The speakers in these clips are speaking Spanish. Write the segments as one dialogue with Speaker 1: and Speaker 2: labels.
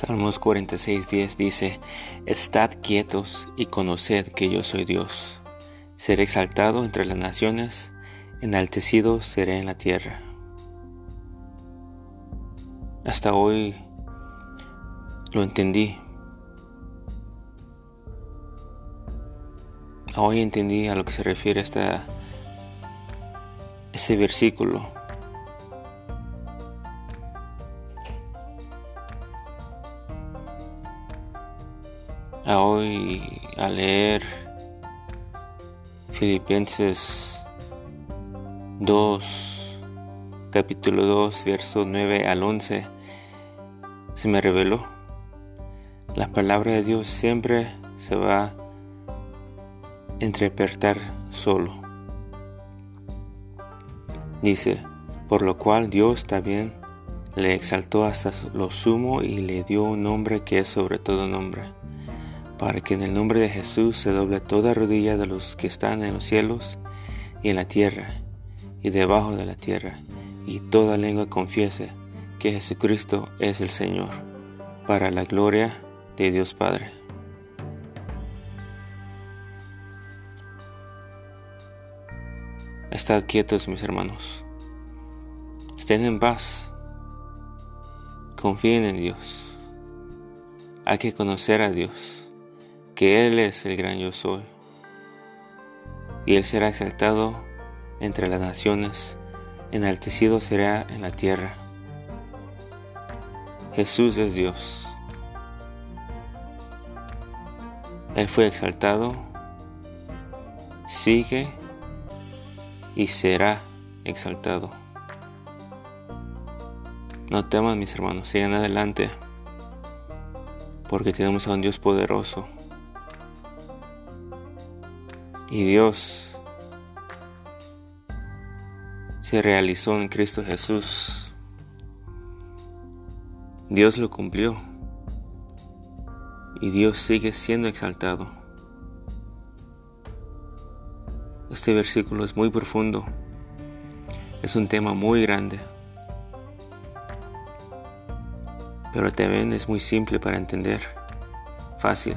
Speaker 1: Salmos 46:10 dice, Estad quietos y conoced que yo soy Dios. Seré exaltado entre las naciones, enaltecido seré en la tierra. Hasta hoy lo entendí. Hoy entendí a lo que se refiere esta, este versículo. Hoy a leer Filipenses 2, capítulo 2, verso 9 al 11, se me reveló. La palabra de Dios siempre se va a interpretar solo. Dice, por lo cual Dios también le exaltó hasta lo sumo y le dio un nombre que es sobre todo nombre para que en el nombre de Jesús se doble toda rodilla de los que están en los cielos y en la tierra y debajo de la tierra, y toda lengua confiese que Jesucristo es el Señor, para la gloria de Dios Padre. Estad quietos, mis hermanos. Estén en paz. Confíen en Dios. Hay que conocer a Dios que Él es el gran yo soy, y Él será exaltado entre las naciones, enaltecido será en la tierra. Jesús es Dios. Él fue exaltado, sigue y será exaltado. No teman mis hermanos, sigan adelante, porque tenemos a un Dios poderoso y Dios se realizó en Cristo Jesús. Dios lo cumplió y Dios sigue siendo exaltado. Este versículo es muy profundo, es un tema muy grande, pero también es muy simple para entender, fácil.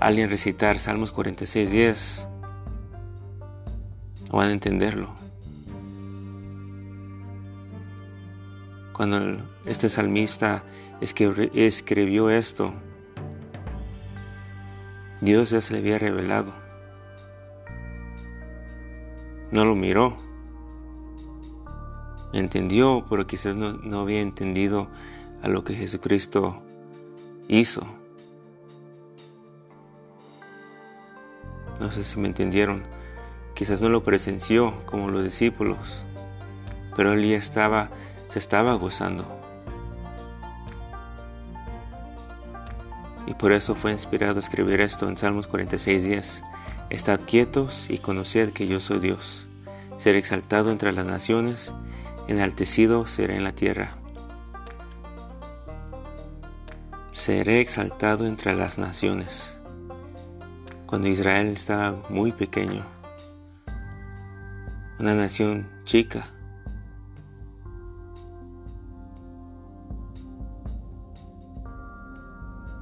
Speaker 1: alguien recitar Salmos 46.10, van a entenderlo. Cuando este salmista escribió esto, Dios ya se le había revelado. No lo miró. Entendió, pero quizás no, no había entendido a lo que Jesucristo hizo. No sé si me entendieron. Quizás no lo presenció como los discípulos, pero él ya estaba, se estaba gozando. Y por eso fue inspirado a escribir esto en Salmos 46 días. Estad quietos y conoced que yo soy Dios. Seré exaltado entre las naciones, enaltecido seré en la tierra. Seré exaltado entre las naciones cuando Israel estaba muy pequeño, una nación chica.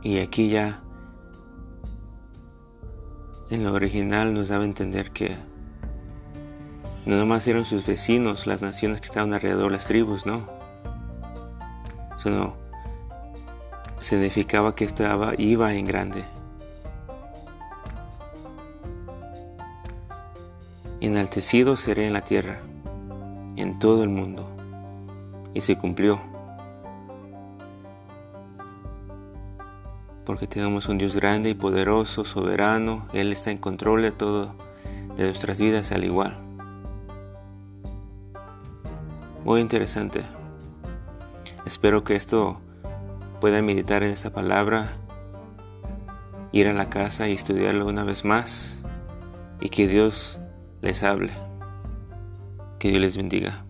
Speaker 1: Y aquí ya en lo original nos daba a entender que no nomás eran sus vecinos, las naciones que estaban alrededor, las tribus, no. Sino significaba que estaba, iba en grande. Enaltecido seré en la tierra, en todo el mundo. Y se cumplió. Porque tenemos un Dios grande y poderoso, soberano. Él está en control de todo, de nuestras vidas al igual. Muy interesante. Espero que esto pueda meditar en esta palabra, ir a la casa y estudiarlo una vez más y que Dios les hable. Que Dios les bendiga.